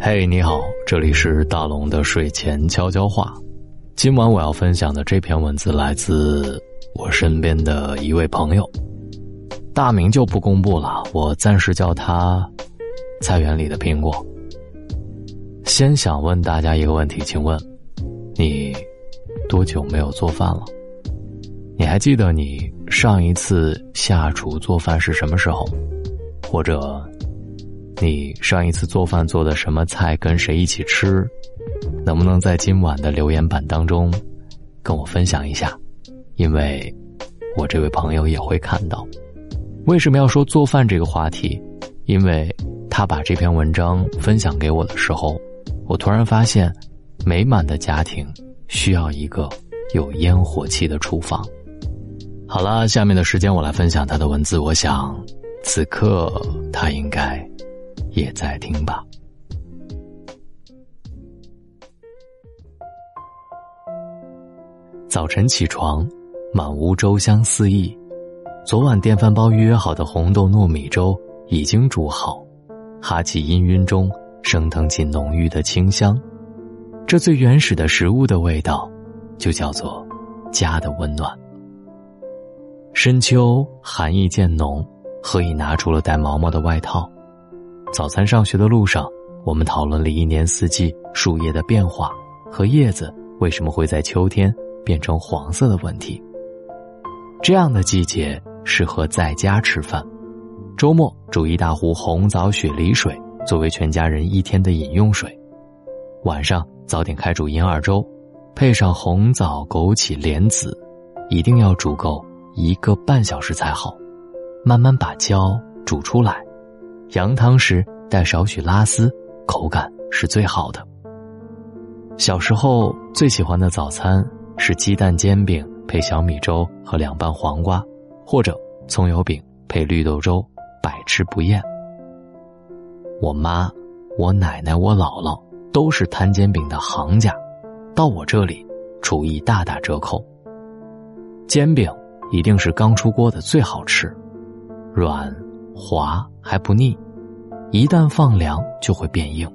嘿，你好，这里是大龙的睡前悄悄话。今晚我要分享的这篇文字来自我身边的一位朋友，大名就不公布了，我暂时叫他“菜园里的苹果”。先想问大家一个问题，请问你多久没有做饭了？你还记得你上一次下厨做饭是什么时候？或者？你上一次做饭做的什么菜？跟谁一起吃？能不能在今晚的留言板当中跟我分享一下？因为，我这位朋友也会看到。为什么要说做饭这个话题？因为他把这篇文章分享给我的时候，我突然发现，美满的家庭需要一个有烟火气的厨房。好了，下面的时间我来分享他的文字。我想，此刻他应该。也在听吧。早晨起床，满屋粥香四溢。昨晚电饭煲预约好的红豆糯米粥已经煮好，哈气氤氲中升腾起浓郁的清香。这最原始的食物的味道，就叫做家的温暖。深秋寒意渐浓，何以拿出了带毛毛的外套？早餐上学的路上，我们讨论了一年四季树叶的变化和叶子为什么会在秋天变成黄色的问题。这样的季节适合在家吃饭，周末煮一大壶红枣雪梨水作为全家人一天的饮用水，晚上早点开煮银耳粥，配上红枣、枸杞、莲子，一定要煮够一个半小时才好，慢慢把胶煮出来。羊汤时带少许拉丝，口感是最好的。小时候最喜欢的早餐是鸡蛋煎饼配小米粥和凉拌黄瓜，或者葱油饼配绿豆粥，百吃不厌。我妈、我奶奶、我姥姥都是摊煎饼的行家，到我这里，厨艺大打折扣。煎饼一定是刚出锅的最好吃，软。滑还不腻，一旦放凉就会变硬。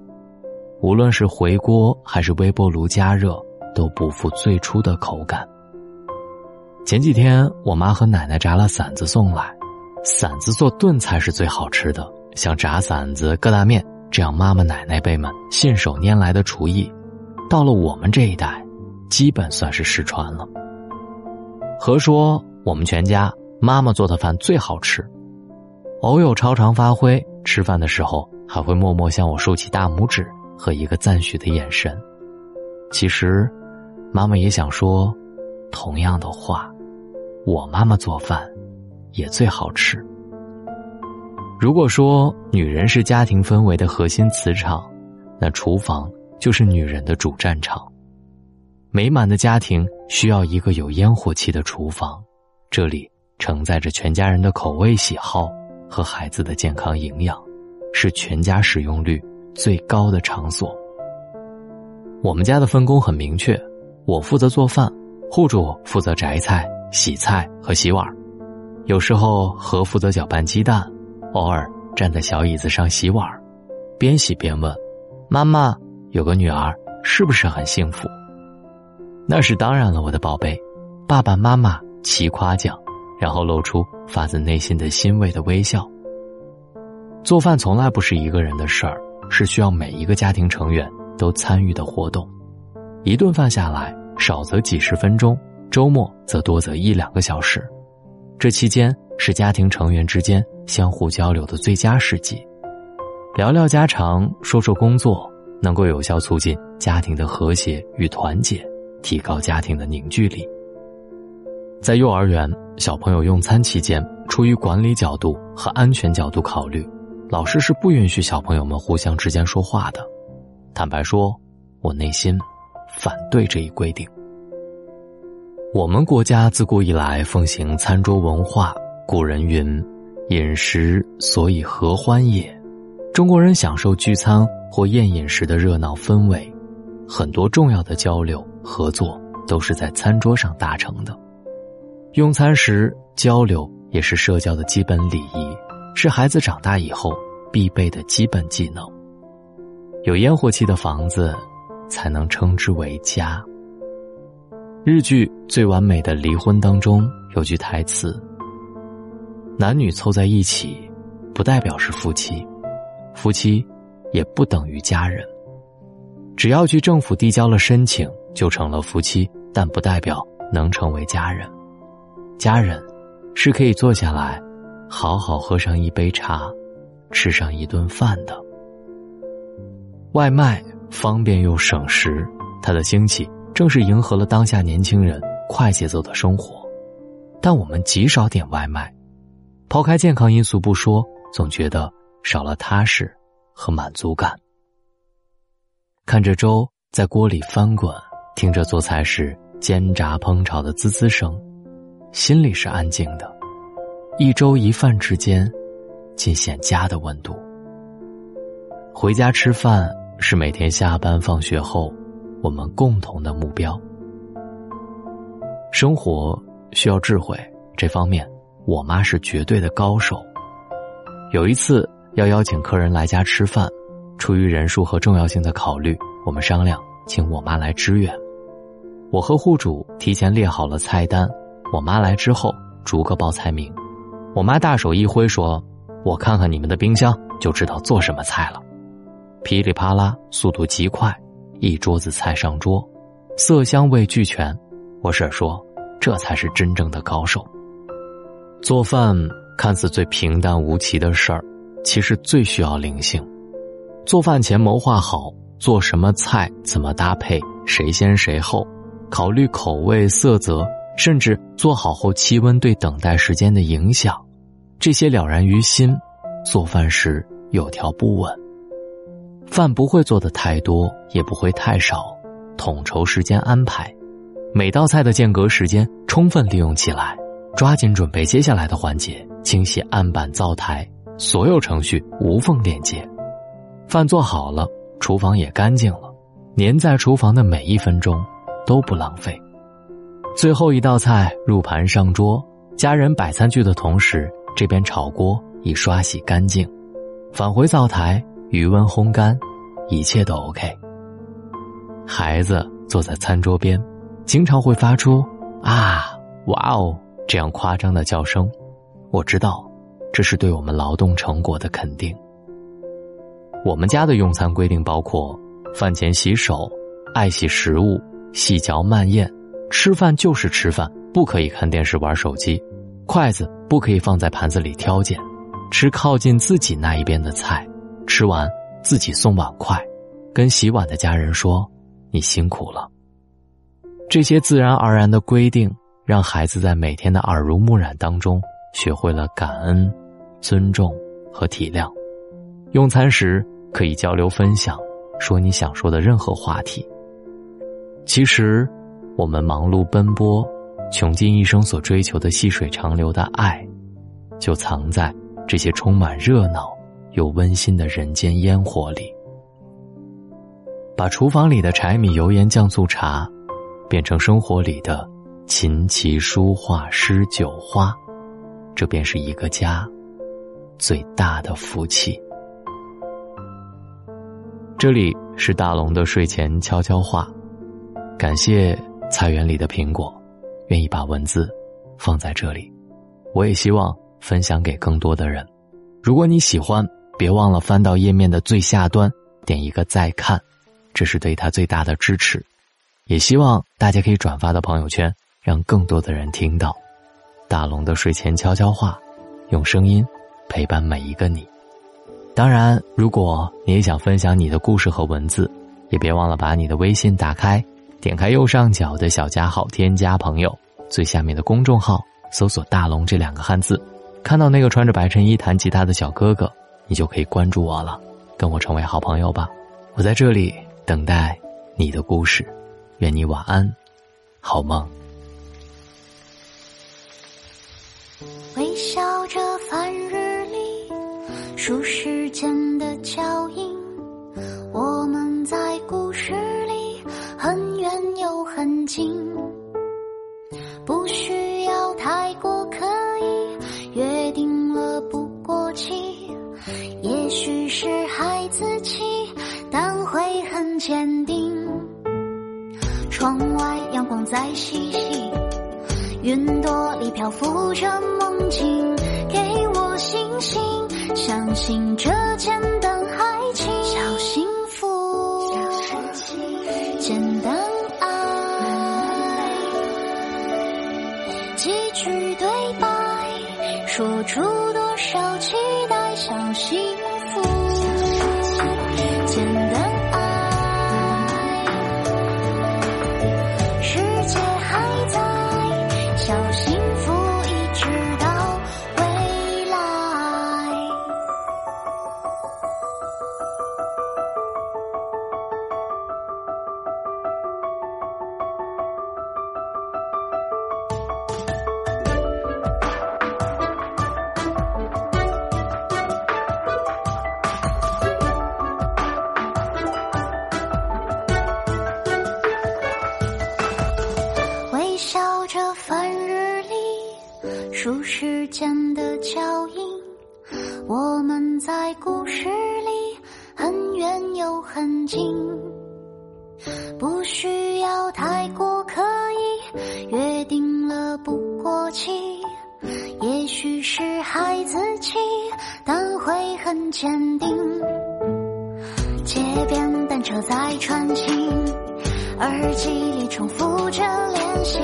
无论是回锅还是微波炉加热，都不复最初的口感。前几天我妈和奶奶炸了馓子送来，馓子做炖菜是最好吃的，像炸馓子、疙瘩面这样妈妈奶奶辈们信手拈来的厨艺，到了我们这一代，基本算是失传了。何说我们全家妈妈做的饭最好吃？偶有超常发挥，吃饭的时候还会默默向我竖起大拇指和一个赞许的眼神。其实，妈妈也想说同样的话。我妈妈做饭也最好吃。如果说女人是家庭氛围的核心磁场，那厨房就是女人的主战场。美满的家庭需要一个有烟火气的厨房，这里承载着全家人的口味喜好。和孩子的健康营养，是全家使用率最高的场所。我们家的分工很明确，我负责做饭，户主负责摘菜、洗菜和洗碗。有时候和负责搅拌鸡蛋，偶尔站在小椅子上洗碗，边洗边问：“妈妈，有个女儿是不是很幸福？”那是当然了，我的宝贝。爸爸妈妈齐夸奖。然后露出发自内心的欣慰的微笑。做饭从来不是一个人的事儿，是需要每一个家庭成员都参与的活动。一顿饭下来，少则几十分钟，周末则多则一两个小时。这期间是家庭成员之间相互交流的最佳时机，聊聊家常，说说工作，能够有效促进家庭的和谐与团结，提高家庭的凝聚力。在幼儿园，小朋友用餐期间，出于管理角度和安全角度考虑，老师是不允许小朋友们互相之间说话的。坦白说，我内心反对这一规定。我们国家自古以来奉行餐桌文化，古人云：“饮食所以合欢也。”中国人享受聚餐或宴饮时的热闹氛围，很多重要的交流合作都是在餐桌上达成的。用餐时交流也是社交的基本礼仪，是孩子长大以后必备的基本技能。有烟火气的房子，才能称之为家。日剧《最完美的离婚》当中有句台词：“男女凑在一起，不代表是夫妻，夫妻也不等于家人。只要去政府递交了申请，就成了夫妻，但不代表能成为家人。家人，是可以坐下来，好好喝上一杯茶，吃上一顿饭的。外卖方便又省时，它的兴起。”正是迎合了当下年轻人快节奏的生活，但我们极少点外卖。抛开健康因素不说，总觉得少了踏实和满足感。看着粥在锅里翻滚，听着做菜时煎炸烹炒的滋滋声，心里是安静的。一粥一饭之间，尽显家的温度。回家吃饭是每天下班放学后。我们共同的目标。生活需要智慧，这方面我妈是绝对的高手。有一次要邀请客人来家吃饭，出于人数和重要性的考虑，我们商量请我妈来支援。我和户主提前列好了菜单，我妈来之后逐个报菜名。我妈大手一挥说：“我看看你们的冰箱，就知道做什么菜了。”噼里啪啦，速度极快。一桌子菜上桌，色香味俱全。我婶说：“这才是真正的高手。”做饭看似最平淡无奇的事儿，其实最需要灵性。做饭前谋划好做什么菜、怎么搭配、谁先谁后，考虑口味、色泽，甚至做好后气温对等待时间的影响，这些了然于心，做饭时有条不紊。饭不会做的太多，也不会太少，统筹时间安排，每道菜的间隔时间充分利用起来，抓紧准备接下来的环节，清洗案板灶台，所有程序无缝链接。饭做好了，厨房也干净了，粘在厨房的每一分钟都不浪费。最后一道菜入盘上桌，家人摆餐具的同时，这边炒锅已刷洗干净，返回灶台。余温烘干，一切都 OK。孩子坐在餐桌边，经常会发出“啊，哇哦”这样夸张的叫声。我知道，这是对我们劳动成果的肯定。我们家的用餐规定包括：饭前洗手，爱惜食物，细嚼慢咽，吃饭就是吃饭，不可以看电视、玩手机，筷子不可以放在盘子里挑拣，吃靠近自己那一边的菜。吃完，自己送碗筷，跟洗碗的家人说：“你辛苦了。”这些自然而然的规定，让孩子在每天的耳濡目染当中，学会了感恩、尊重和体谅。用餐时可以交流分享，说你想说的任何话题。其实，我们忙碌奔波，穷尽一生所追求的细水长流的爱，就藏在这些充满热闹。又温馨的人间烟火里，把厨房里的柴米油盐酱醋茶，变成生活里的琴棋书画诗酒花，这便是一个家最大的福气。这里是大龙的睡前悄悄话，感谢菜园里的苹果，愿意把文字放在这里，我也希望分享给更多的人。如果你喜欢。别忘了翻到页面的最下端，点一个再看，这是对他最大的支持。也希望大家可以转发到朋友圈，让更多的人听到。大龙的睡前悄悄话，用声音陪伴每一个你。当然，如果你也想分享你的故事和文字，也别忘了把你的微信打开，点开右上角的小加号，添加朋友，最下面的公众号搜索“大龙”这两个汉字，看到那个穿着白衬衣弹吉他的小哥哥。你就可以关注我了，跟我成为好朋友吧。我在这里等待你的故事，愿你晚安，好梦。微笑着翻日历，数时间的脚印。近，不需要太过刻意，约定了不过期。也许是孩子气，但会。很坚定。窗外阳光在嬉戏，云朵里漂浮着梦境，给我信心，相信这简单几句对白，说出多少期待，小幸福，时间的脚印。我们在故事里很远又很近，不需要太过刻意，约定了不过期。也许是孩子气，但会很坚定。街边单车在穿行，耳机里重复着练习，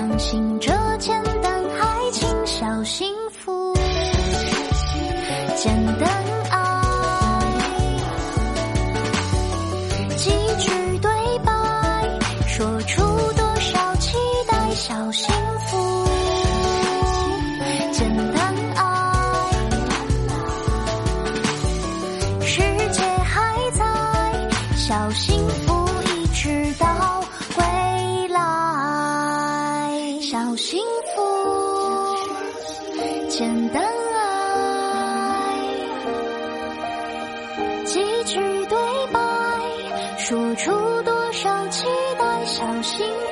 相信这简单爱情，小幸福，简单爱，几句对白，说出多少期待，小幸福，简单爱。世界还在，小幸福心。